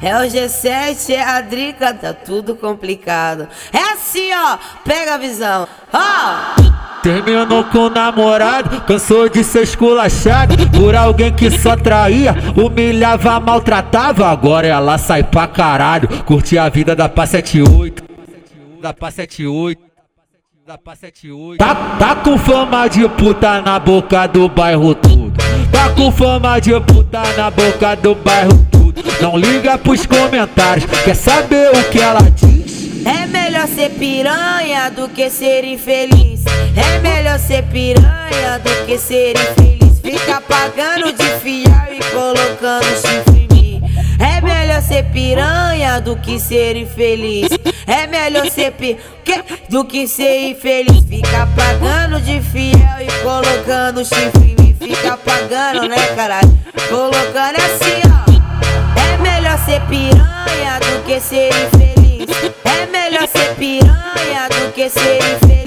É o G7, é a Drica, tá tudo complicado. É assim, ó, pega a visão. Ó! Terminou com o namorado, cansou de ser esculachado Por alguém que só traía, humilhava, maltratava Agora ela sai pra caralho, curte a vida da Pá 78 Da Pá 78 Da Pá 78 tá, tá com fama de puta na boca do bairro tudo Tá com fama de puta na boca do bairro Não liga pros comentários, quer saber o que ela diz? É melhor ser piranha do que ser infeliz é melhor ser piranha do que ser infeliz. Fica pagando de fiel e colocando chifre em mim. É melhor ser piranha do que ser infeliz. É melhor ser pi que? do que ser infeliz. Fica pagando de fiel e colocando chifre em mim. Fica pagando, né, caralho? Colocando assim, ó. Ser infeliz. É melhor ser piranha do que ser infeliz.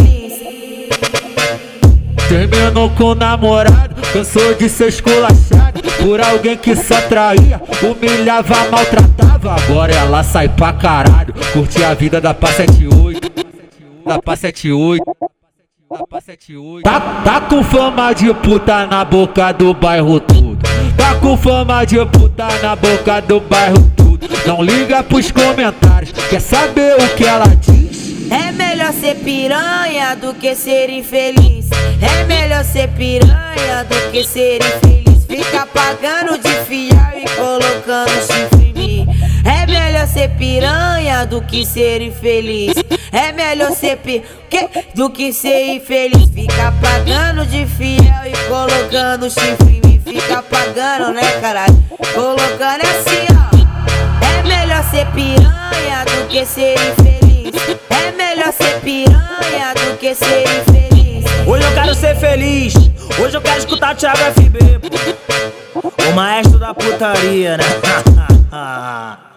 Terminou com o namorado, cansou de ser esculachado Por alguém que só traía, humilhava, maltratava Agora ela sai pra caralho, curte a vida da Pá 78 Da Pá 78 da Pá 78 tá, tá com fama de puta na boca do bairro tudo Tá com fama de puta na boca do bairro tudo Não liga pros comentários, quer saber o que ela diz? É melhor ser piranha do que ser infeliz. É melhor ser piranha do que ser infeliz. Fica pagando de fiel e colocando chifre em mim. É melhor ser piranha do que ser infeliz. É melhor ser pi que? do que ser infeliz. Fica pagando de fiel e colocando chifre em mim. Fica pagando, né, caralho? Colocando assim, ó. É melhor ser piranha do que ser infeliz. É melhor ser piranha do que ser infeliz. Hoje eu quero ser feliz. Hoje eu quero escutar Thiago FB. O maestro da putaria, né?